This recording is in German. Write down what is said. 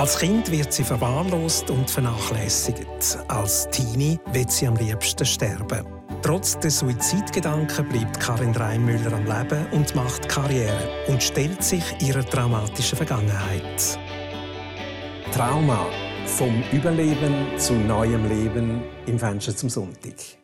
Als Kind wird sie verwahrlost und vernachlässigt. Als Teenie wird sie am liebsten sterben. Trotz des Suizidgedanken bleibt Karin Reimüller am Leben und macht Karriere und stellt sich ihrer dramatischen Vergangenheit. Trauma vom Überleben zu neuem Leben im Fenster zum Sonntag.